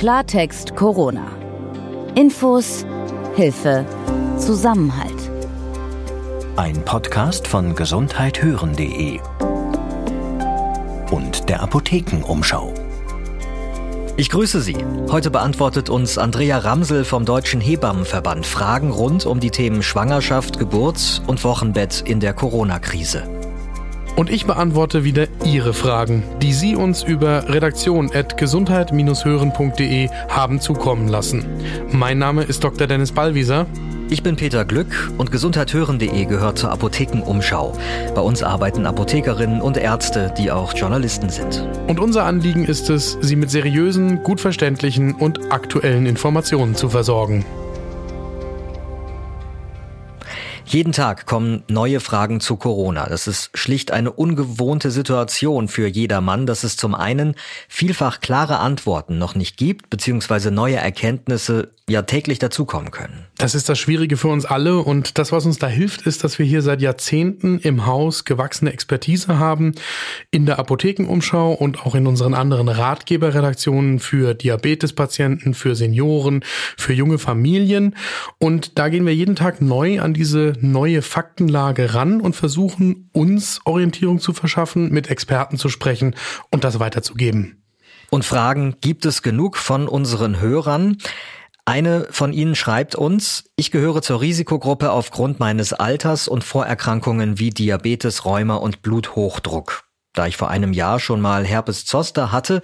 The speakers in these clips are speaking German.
Klartext Corona. Infos, Hilfe, Zusammenhalt. Ein Podcast von gesundheithören.de und der Apothekenumschau. Ich grüße Sie. Heute beantwortet uns Andrea Ramsel vom Deutschen Hebammenverband Fragen rund um die Themen Schwangerschaft, Geburt und Wochenbett in der Corona-Krise. Und ich beantworte wieder Ihre Fragen, die Sie uns über redaktion.gesundheit-hören.de haben zukommen lassen. Mein Name ist Dr. Dennis Ballwieser. Ich bin Peter Glück und gesundheithören.de gehört zur Apothekenumschau. Bei uns arbeiten Apothekerinnen und Ärzte, die auch Journalisten sind. Und unser Anliegen ist es, Sie mit seriösen, gut verständlichen und aktuellen Informationen zu versorgen. Jeden Tag kommen neue Fragen zu Corona. Das ist schlicht eine ungewohnte Situation für jedermann, dass es zum einen vielfach klare Antworten noch nicht gibt, beziehungsweise neue Erkenntnisse ja täglich dazukommen können. Das ist das Schwierige für uns alle und das, was uns da hilft, ist, dass wir hier seit Jahrzehnten im Haus gewachsene Expertise haben, in der Apothekenumschau und auch in unseren anderen Ratgeberredaktionen für Diabetespatienten, für Senioren, für junge Familien. Und da gehen wir jeden Tag neu an diese neue Faktenlage ran und versuchen, uns Orientierung zu verschaffen, mit Experten zu sprechen und das weiterzugeben. Und Fragen gibt es genug von unseren Hörern. Eine von Ihnen schreibt uns, ich gehöre zur Risikogruppe aufgrund meines Alters und Vorerkrankungen wie Diabetes, Rheuma und Bluthochdruck. Da ich vor einem Jahr schon mal Herpes Zoster hatte,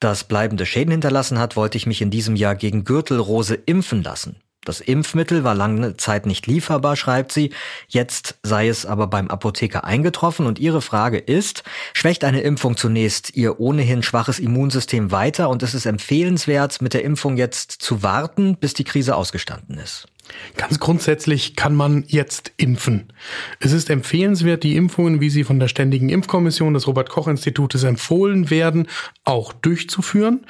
das bleibende Schäden hinterlassen hat, wollte ich mich in diesem Jahr gegen Gürtelrose impfen lassen. Das Impfmittel war lange Zeit nicht lieferbar, schreibt sie. Jetzt sei es aber beim Apotheker eingetroffen und ihre Frage ist, schwächt eine Impfung zunächst ihr ohnehin schwaches Immunsystem weiter und ist es empfehlenswert, mit der Impfung jetzt zu warten, bis die Krise ausgestanden ist? Ganz grundsätzlich kann man jetzt impfen. Es ist empfehlenswert, die Impfungen, wie sie von der Ständigen Impfkommission des Robert Koch Institutes empfohlen werden, auch durchzuführen.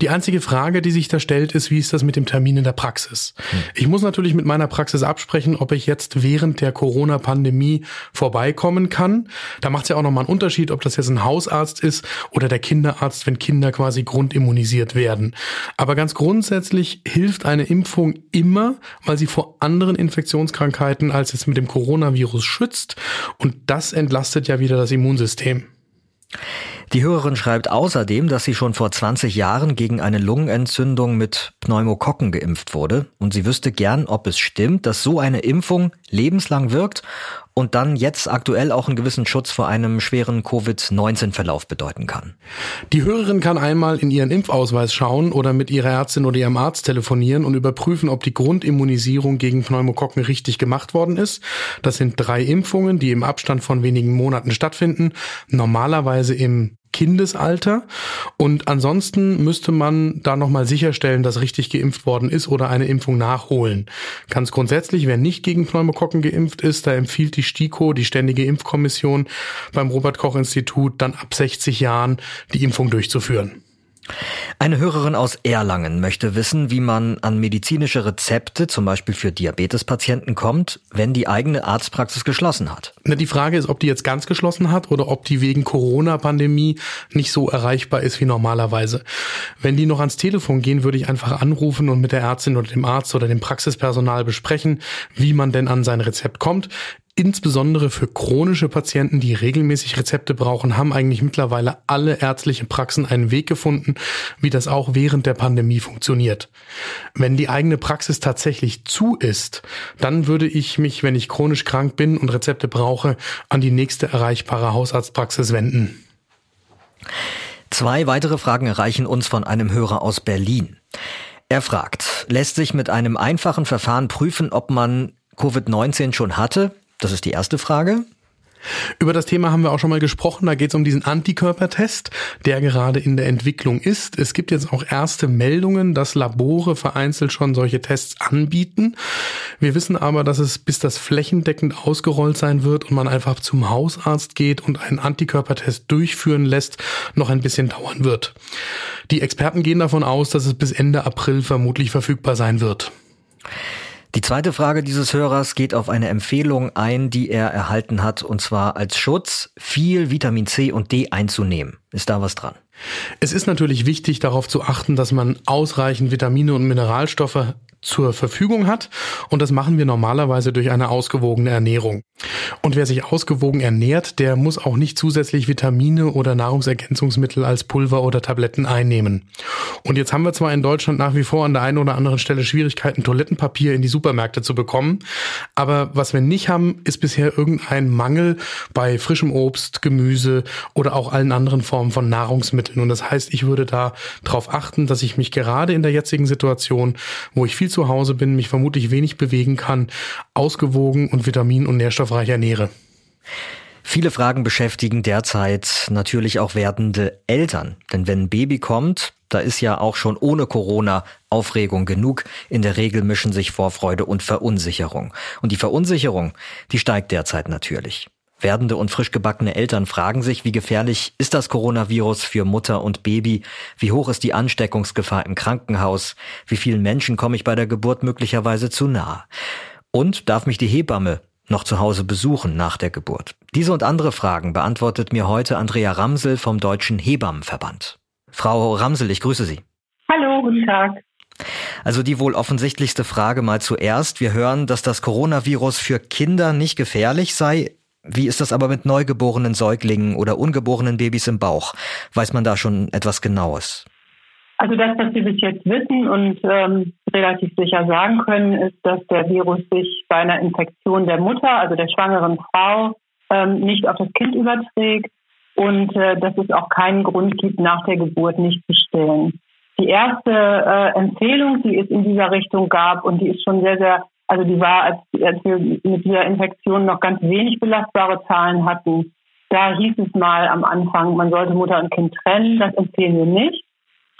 Die einzige Frage, die sich da stellt, ist, wie ist das mit dem Termin in der Praxis? Hm. Ich muss natürlich mit meiner Praxis absprechen, ob ich jetzt während der Corona-Pandemie vorbeikommen kann. Da macht es ja auch nochmal einen Unterschied, ob das jetzt ein Hausarzt ist oder der Kinderarzt, wenn Kinder quasi grundimmunisiert werden. Aber ganz grundsätzlich hilft eine Impfung immer, weil sie vor anderen Infektionskrankheiten als jetzt mit dem Coronavirus schützt. Und das entlastet ja wieder das Immunsystem. Die Hörerin schreibt außerdem, dass sie schon vor 20 Jahren gegen eine Lungenentzündung mit Pneumokokken geimpft wurde und sie wüsste gern, ob es stimmt, dass so eine Impfung lebenslang wirkt und dann jetzt aktuell auch einen gewissen Schutz vor einem schweren Covid-19-Verlauf bedeuten kann. Die Hörerin kann einmal in ihren Impfausweis schauen oder mit ihrer Ärztin oder ihrem Arzt telefonieren und überprüfen, ob die Grundimmunisierung gegen Pneumokokken richtig gemacht worden ist. Das sind drei Impfungen, die im Abstand von wenigen Monaten stattfinden, normalerweise im Kindesalter. Und ansonsten müsste man da nochmal sicherstellen, dass richtig geimpft worden ist oder eine Impfung nachholen. Ganz grundsätzlich, wer nicht gegen Pneumokokken geimpft ist, da empfiehlt die STIKO, die Ständige Impfkommission beim Robert Koch Institut, dann ab 60 Jahren die Impfung durchzuführen. Eine Hörerin aus Erlangen möchte wissen, wie man an medizinische Rezepte, zum Beispiel für Diabetespatienten, kommt, wenn die eigene Arztpraxis geschlossen hat. Na, die Frage ist, ob die jetzt ganz geschlossen hat oder ob die wegen Corona-Pandemie nicht so erreichbar ist wie normalerweise. Wenn die noch ans Telefon gehen, würde ich einfach anrufen und mit der Ärztin oder dem Arzt oder dem Praxispersonal besprechen, wie man denn an sein Rezept kommt. Insbesondere für chronische Patienten, die regelmäßig Rezepte brauchen, haben eigentlich mittlerweile alle ärztliche Praxen einen Weg gefunden, wie das auch während der Pandemie funktioniert. Wenn die eigene Praxis tatsächlich zu ist, dann würde ich mich, wenn ich chronisch krank bin und Rezepte brauche, an die nächste erreichbare Hausarztpraxis wenden. Zwei weitere Fragen erreichen uns von einem Hörer aus Berlin. Er fragt, lässt sich mit einem einfachen Verfahren prüfen, ob man Covid-19 schon hatte? Das ist die erste Frage. Über das Thema haben wir auch schon mal gesprochen. Da geht es um diesen Antikörpertest, der gerade in der Entwicklung ist. Es gibt jetzt auch erste Meldungen, dass Labore vereinzelt schon solche Tests anbieten. Wir wissen aber, dass es bis das flächendeckend ausgerollt sein wird und man einfach zum Hausarzt geht und einen Antikörpertest durchführen lässt, noch ein bisschen dauern wird. Die Experten gehen davon aus, dass es bis Ende April vermutlich verfügbar sein wird. Die zweite Frage dieses Hörers geht auf eine Empfehlung ein, die er erhalten hat, und zwar als Schutz viel Vitamin C und D einzunehmen. Ist da was dran? Es ist natürlich wichtig, darauf zu achten, dass man ausreichend Vitamine und Mineralstoffe zur Verfügung hat. Und das machen wir normalerweise durch eine ausgewogene Ernährung. Und wer sich ausgewogen ernährt, der muss auch nicht zusätzlich Vitamine oder Nahrungsergänzungsmittel als Pulver oder Tabletten einnehmen. Und jetzt haben wir zwar in Deutschland nach wie vor an der einen oder anderen Stelle Schwierigkeiten, Toilettenpapier in die Supermärkte zu bekommen. Aber was wir nicht haben, ist bisher irgendein Mangel bei frischem Obst, Gemüse oder auch allen anderen Formen von Nahrungsmitteln. Und das heißt, ich würde da darauf achten, dass ich mich gerade in der jetzigen Situation, wo ich viel viel zu Hause bin, mich vermutlich wenig bewegen kann, ausgewogen und vitamin- und nährstoffreich ernähre. Viele Fragen beschäftigen derzeit natürlich auch werdende Eltern. Denn wenn ein Baby kommt, da ist ja auch schon ohne Corona Aufregung genug. In der Regel mischen sich Vorfreude und Verunsicherung. Und die Verunsicherung, die steigt derzeit natürlich. Werdende und frisch gebackene Eltern fragen sich, wie gefährlich ist das Coronavirus für Mutter und Baby? Wie hoch ist die Ansteckungsgefahr im Krankenhaus? Wie vielen Menschen komme ich bei der Geburt möglicherweise zu nahe? Und darf mich die Hebamme noch zu Hause besuchen nach der Geburt? Diese und andere Fragen beantwortet mir heute Andrea Ramsel vom Deutschen Hebammenverband. Frau Ramsel, ich grüße Sie. Hallo, guten Tag. Also die wohl offensichtlichste Frage mal zuerst. Wir hören, dass das Coronavirus für Kinder nicht gefährlich sei. Wie ist das aber mit neugeborenen Säuglingen oder ungeborenen Babys im Bauch? Weiß man da schon etwas Genaues? Also das, was wir bis jetzt wissen und ähm, relativ sicher sagen können, ist, dass der Virus sich bei einer Infektion der Mutter, also der schwangeren Frau, ähm, nicht auf das Kind überträgt und äh, dass es auch keinen Grund gibt, nach der Geburt nicht zu stillen. Die erste äh, Empfehlung, die es in dieser Richtung gab und die ist schon sehr, sehr also die war, als, als wir mit dieser Infektion noch ganz wenig belastbare Zahlen hatten, da hieß es mal am Anfang, man sollte Mutter und Kind trennen. Das empfehlen wir nicht.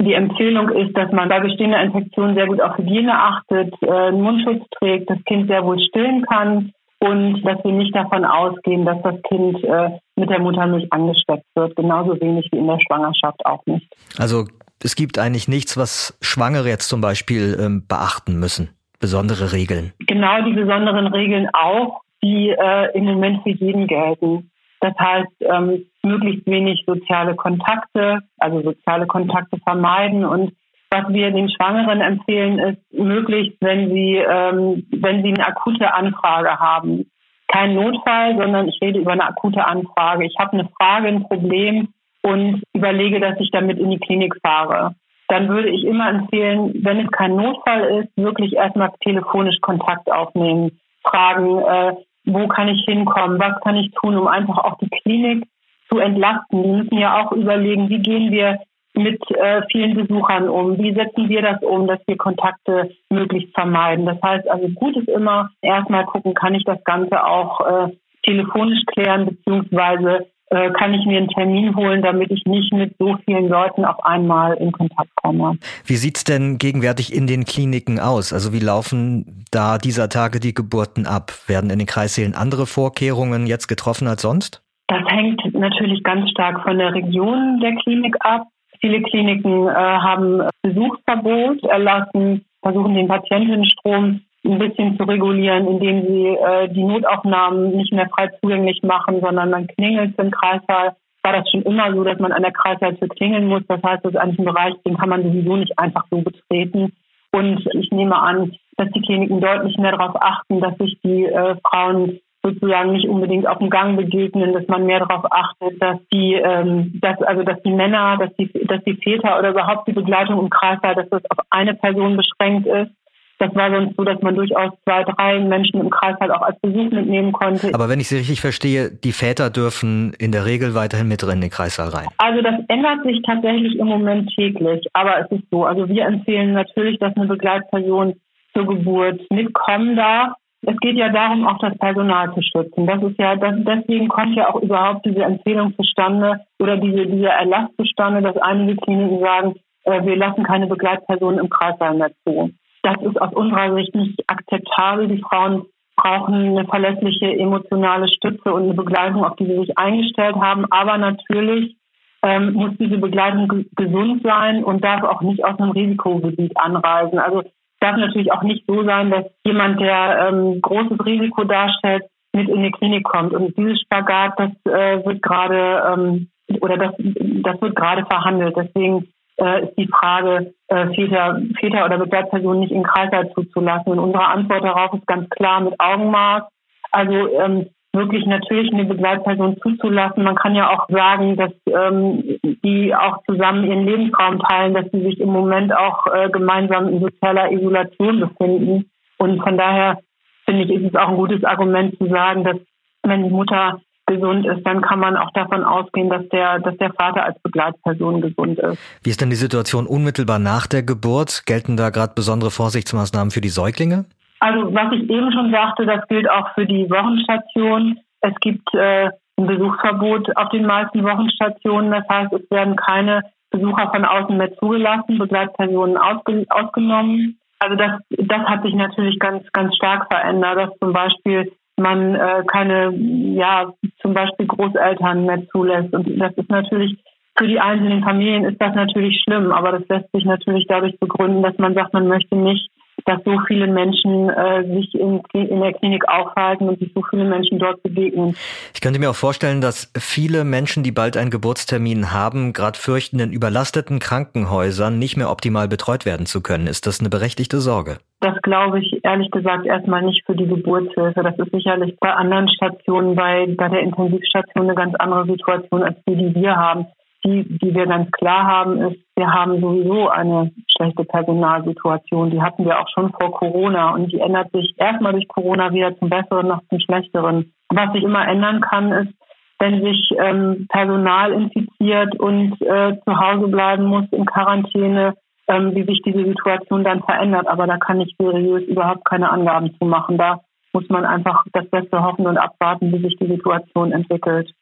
Die Empfehlung ist, dass man bei bestehender Infektion sehr gut auf Hygiene achtet, äh, einen Mundschutz trägt, das Kind sehr wohl stillen kann und dass wir nicht davon ausgehen, dass das Kind äh, mit der Muttermilch angesteckt wird. Genauso wenig wie in der Schwangerschaft auch nicht. Also es gibt eigentlich nichts, was Schwangere jetzt zum Beispiel ähm, beachten müssen besondere Regeln? Genau die besonderen Regeln auch, die äh, im Moment für jeden gelten. Das heißt, ähm, möglichst wenig soziale Kontakte, also soziale Kontakte vermeiden. Und was wir den Schwangeren empfehlen, ist möglichst, wenn sie, ähm, wenn sie eine akute Anfrage haben. Kein Notfall, sondern ich rede über eine akute Anfrage. Ich habe eine Frage, ein Problem und überlege, dass ich damit in die Klinik fahre dann würde ich immer empfehlen, wenn es kein Notfall ist, wirklich erstmal telefonisch Kontakt aufnehmen, fragen, äh, wo kann ich hinkommen, was kann ich tun, um einfach auch die Klinik zu entlasten. Wir müssen ja auch überlegen, wie gehen wir mit äh, vielen Besuchern um, wie setzen wir das um, dass wir Kontakte möglichst vermeiden. Das heißt also, gut ist immer erstmal gucken, kann ich das Ganze auch äh, telefonisch klären, beziehungsweise äh, kann ich mir einen Termin holen, damit ich nicht mit so vielen Leuten auf einmal in Kontakt komme. Wie sieht's denn gegenwärtig in den Kliniken aus? Also wie laufen da dieser Tage die Geburten ab? Werden in den Kreissälen andere Vorkehrungen jetzt getroffen als sonst? Das hängt natürlich ganz stark von der Region der Klinik ab. Viele Kliniken äh, haben Besuchsverbot erlassen, versuchen den Patientenstrom ein bisschen zu regulieren, indem sie äh, die Notaufnahmen nicht mehr frei zugänglich machen, sondern man klingelt im Kreissaal. War das schon immer so, dass man an der Kreissaaltür klingeln muss. Das heißt, das ist eigentlich ein Bereich, den kann man sowieso nicht einfach so betreten. Und ich nehme an, dass die Kliniken deutlich mehr darauf achten, dass sich die äh, Frauen sozusagen nicht unbedingt auf dem Gang begegnen, dass man mehr darauf achtet, dass die, ähm, dass also dass die Männer, dass die, dass die Väter oder überhaupt die Begleitung im Kreissaal, dass das auf eine Person beschränkt ist das war sonst so, dass man durchaus zwei, drei Menschen im Kreis halt auch als Besuch mitnehmen konnte. Aber wenn ich Sie richtig verstehe, die Väter dürfen in der Regel weiterhin mit in den Kreissaal rein. Also das ändert sich tatsächlich im Moment täglich. Aber es ist so. Also wir empfehlen natürlich, dass eine Begleitperson zur Geburt mitkommen darf. Es geht ja darum, auch das Personal zu schützen. Das ist ja, das, deswegen kommt ja auch überhaupt diese Empfehlung zustande oder diese, dieser Erlass zustande, dass einige Kliniken sagen, äh, wir lassen keine Begleitpersonen im Kreissaal mehr zu. Das ist aus unserer Sicht nicht akzeptabel. Die Frauen brauchen eine verlässliche emotionale Stütze und eine Begleitung, auf die sie sich eingestellt haben. Aber natürlich ähm, muss diese Begleitung gesund sein und darf auch nicht aus einem Risikogebiet anreisen. Also darf natürlich auch nicht so sein, dass jemand, der ähm, großes Risiko darstellt, mit in die Klinik kommt. Und dieses Spagat, das äh, wird gerade ähm, oder das, das wird gerade verhandelt. Deswegen äh, ist die Frage, äh, Väter, Väter oder Begleitpersonen nicht in Kreißsaal zuzulassen. Und unsere Antwort darauf ist ganz klar mit Augenmaß. Also ähm, wirklich natürlich eine Begleitperson zuzulassen. Man kann ja auch sagen, dass ähm, die auch zusammen ihren Lebensraum teilen, dass sie sich im Moment auch äh, gemeinsam in sozialer Isolation befinden. Und von daher finde ich, ist es auch ein gutes Argument zu sagen, dass wenn die Mutter gesund ist, dann kann man auch davon ausgehen, dass der, dass der Vater als Begleitperson gesund ist. Wie ist denn die Situation unmittelbar nach der Geburt? Gelten da gerade besondere Vorsichtsmaßnahmen für die Säuglinge? Also was ich eben schon sagte, das gilt auch für die Wochenstation. Es gibt äh, ein Besuchsverbot auf den meisten Wochenstationen. Das heißt, es werden keine Besucher von außen mehr zugelassen, Begleitpersonen ausge ausgenommen. Also das, das hat sich natürlich ganz, ganz stark verändert, dass zum Beispiel man äh, keine, ja, zum Beispiel Großeltern mehr zulässt. Und das ist natürlich für die einzelnen Familien ist das natürlich schlimm, aber das lässt sich natürlich dadurch begründen, dass man sagt, man möchte nicht dass so viele Menschen äh, sich in, in der Klinik aufhalten und sich so viele Menschen dort begegnen. Ich könnte mir auch vorstellen, dass viele Menschen, die bald einen Geburtstermin haben, gerade fürchten, in überlasteten Krankenhäusern nicht mehr optimal betreut werden zu können. Ist das eine berechtigte Sorge? Das glaube ich ehrlich gesagt erstmal nicht für die Geburtshilfe. Das ist sicherlich bei anderen Stationen, bei, bei der Intensivstation eine ganz andere Situation als die, die wir haben die, die wir ganz klar haben, ist, wir haben sowieso eine schlechte Personalsituation. Die hatten wir auch schon vor Corona und die ändert sich erstmal durch Corona wieder zum Besseren, noch zum Schlechteren. Was sich immer ändern kann, ist, wenn sich ähm, Personal infiziert und äh, zu Hause bleiben muss in Quarantäne, ähm, wie sich diese Situation dann verändert. Aber da kann ich seriös überhaupt keine Angaben zu machen. Da muss man einfach das Beste hoffen und abwarten, wie sich die Situation entwickelt.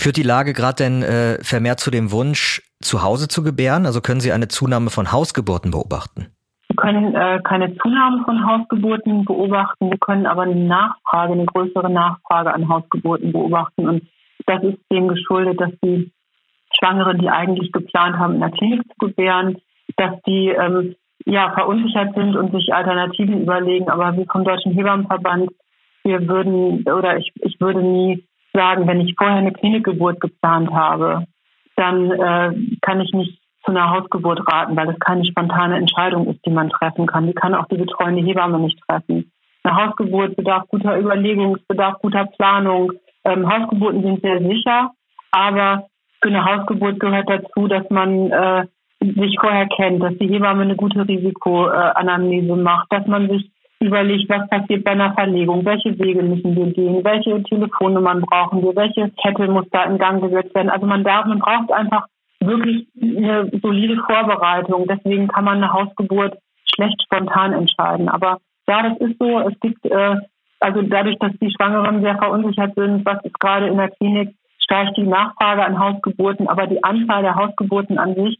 Führt die Lage gerade denn äh, vermehrt zu dem Wunsch, zu Hause zu gebären? Also können Sie eine Zunahme von Hausgeburten beobachten? Wir können äh, keine Zunahme von Hausgeburten beobachten. Wir können aber eine Nachfrage, eine größere Nachfrage an Hausgeburten beobachten. Und das ist dem geschuldet, dass die Schwangeren, die eigentlich geplant haben, in der Klinik zu gebären, dass die ähm, ja verunsichert sind und sich Alternativen überlegen. Aber wir vom Deutschen Hebammenverband, wir würden oder ich, ich würde nie sagen, wenn ich vorher eine Klinikgeburt geplant habe, dann äh, kann ich nicht zu einer Hausgeburt raten, weil es keine spontane Entscheidung ist, die man treffen kann. Die kann auch die betreuende Hebamme nicht treffen. Eine Hausgeburt bedarf guter Überlegung, bedarf guter Planung. Ähm, Hausgeburten sind sehr sicher, aber für eine Hausgeburt gehört dazu, dass man äh, sich vorher kennt, dass die Hebamme eine gute Risikoanamnese macht, dass man sich überlegt, was passiert bei einer Verlegung, welche Wege müssen wir gehen, welche Telefonnummern brauchen wir, welche Kette muss da in Gang gesetzt werden. Also man darf, man braucht einfach wirklich eine solide Vorbereitung. Deswegen kann man eine Hausgeburt schlecht spontan entscheiden. Aber ja, das ist so. Es gibt äh, also dadurch, dass die Schwangeren sehr verunsichert sind, was ist gerade in der Klinik, steigt die Nachfrage an Hausgeburten, aber die Anzahl der Hausgeburten an sich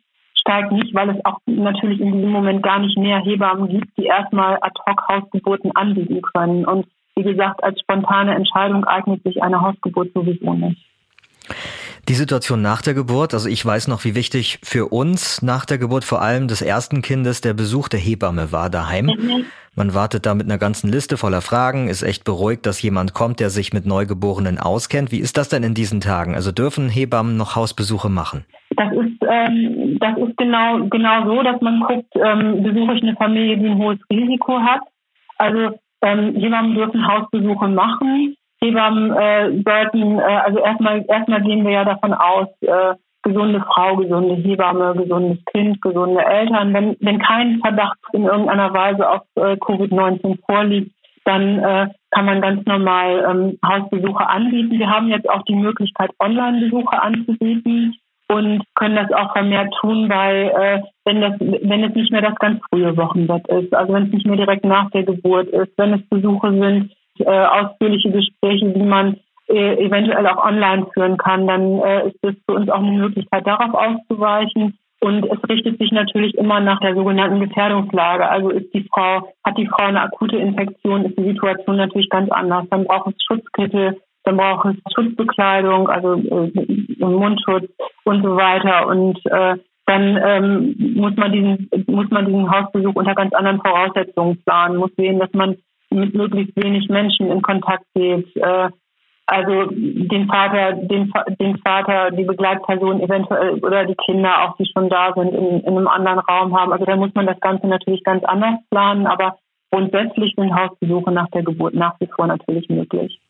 steigt nicht, weil es auch natürlich in diesem Moment gar nicht mehr Hebammen gibt, die erstmal Ad-hoc-Hausgeburten anbieten können. Und wie gesagt, als spontane Entscheidung eignet sich eine Hausgeburt sowieso nicht. Die Situation nach der Geburt, also ich weiß noch, wie wichtig für uns nach der Geburt vor allem des ersten Kindes der Besuch der Hebamme war daheim. Mhm. Man wartet da mit einer ganzen Liste voller Fragen, ist echt beruhigt, dass jemand kommt, der sich mit Neugeborenen auskennt. Wie ist das denn in diesen Tagen? Also dürfen Hebammen noch Hausbesuche machen? Das ist, ähm, das ist genau, genau so, dass man guckt, ähm, besuche ich eine Familie, die ein hohes Risiko hat. Also ähm, Hebammen dürfen Hausbesuche machen. Hebammen äh, sollten, äh, also erstmal, erstmal gehen wir ja davon aus, äh, gesunde Frau, gesunde Hebamme, gesundes Kind, gesunde Eltern. Wenn, wenn kein Verdacht in irgendeiner Weise auf äh, Covid-19 vorliegt, dann äh, kann man ganz normal ähm, Hausbesuche anbieten. Wir haben jetzt auch die Möglichkeit, Online-Besuche anzubieten und können das auch vermehrt tun, weil äh, wenn das, wenn es nicht mehr das ganz frühe Wochenbett ist, also wenn es nicht mehr direkt nach der Geburt ist, wenn es Besuche sind, äh, ausführliche Gespräche, die man äh, eventuell auch online führen kann, dann äh, ist es für uns auch eine Möglichkeit, darauf auszuweichen. Und es richtet sich natürlich immer nach der sogenannten Gefährdungslage. Also ist die Frau, hat die Frau eine akute Infektion, ist die Situation natürlich ganz anders. Dann braucht es Schutzkittel, dann braucht es Schutzbekleidung, also äh, Mundschutz und so weiter. Und äh, dann ähm, muss man diesen muss man diesen Hausbesuch unter ganz anderen Voraussetzungen planen, muss sehen, dass man mit möglichst wenig Menschen in Kontakt geht. Äh, also den Vater, den, den Vater, die Begleitperson eventuell oder die Kinder auch, die schon da sind, in, in einem anderen Raum haben. Also da muss man das Ganze natürlich ganz anders planen, aber grundsätzlich sind Hausbesuche nach der Geburt nach wie vor natürlich möglich.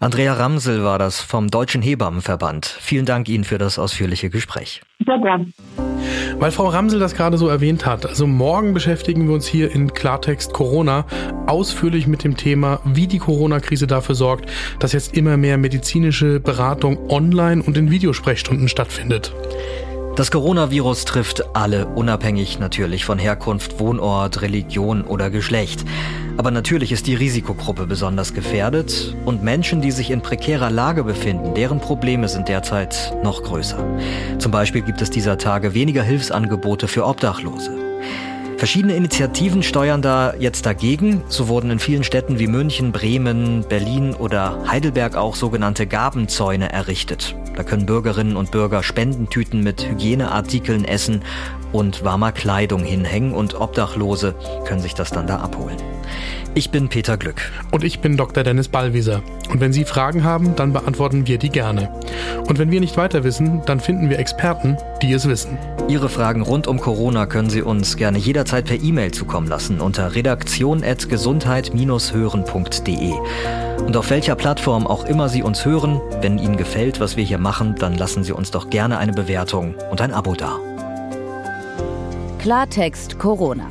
Andrea Ramsel war das vom Deutschen Hebammenverband. Vielen Dank Ihnen für das ausführliche Gespräch. Sehr gern. Weil Frau Ramsel das gerade so erwähnt hat, also morgen beschäftigen wir uns hier in Klartext Corona ausführlich mit dem Thema, wie die Corona-Krise dafür sorgt, dass jetzt immer mehr medizinische Beratung online und in Videosprechstunden stattfindet. Das Coronavirus trifft alle, unabhängig natürlich von Herkunft, Wohnort, Religion oder Geschlecht. Aber natürlich ist die Risikogruppe besonders gefährdet und Menschen, die sich in prekärer Lage befinden, deren Probleme sind derzeit noch größer. Zum Beispiel gibt es dieser Tage weniger Hilfsangebote für Obdachlose. Verschiedene Initiativen steuern da jetzt dagegen. So wurden in vielen Städten wie München, Bremen, Berlin oder Heidelberg auch sogenannte Gabenzäune errichtet. Da können Bürgerinnen und Bürger Spendentüten mit Hygieneartikeln essen und warmer Kleidung hinhängen und Obdachlose können sich das dann da abholen. Ich bin Peter Glück. Und ich bin Dr. Dennis Ballwieser. Und wenn Sie Fragen haben, dann beantworten wir die gerne. Und wenn wir nicht weiter wissen, dann finden wir Experten, die es wissen. Ihre Fragen rund um Corona können Sie uns gerne jederzeit per E-Mail zukommen lassen unter redaktion.gesundheit-hören.de. Und auf welcher Plattform auch immer Sie uns hören, wenn Ihnen gefällt, was wir hier machen, dann lassen Sie uns doch gerne eine Bewertung und ein Abo da. Klartext Corona.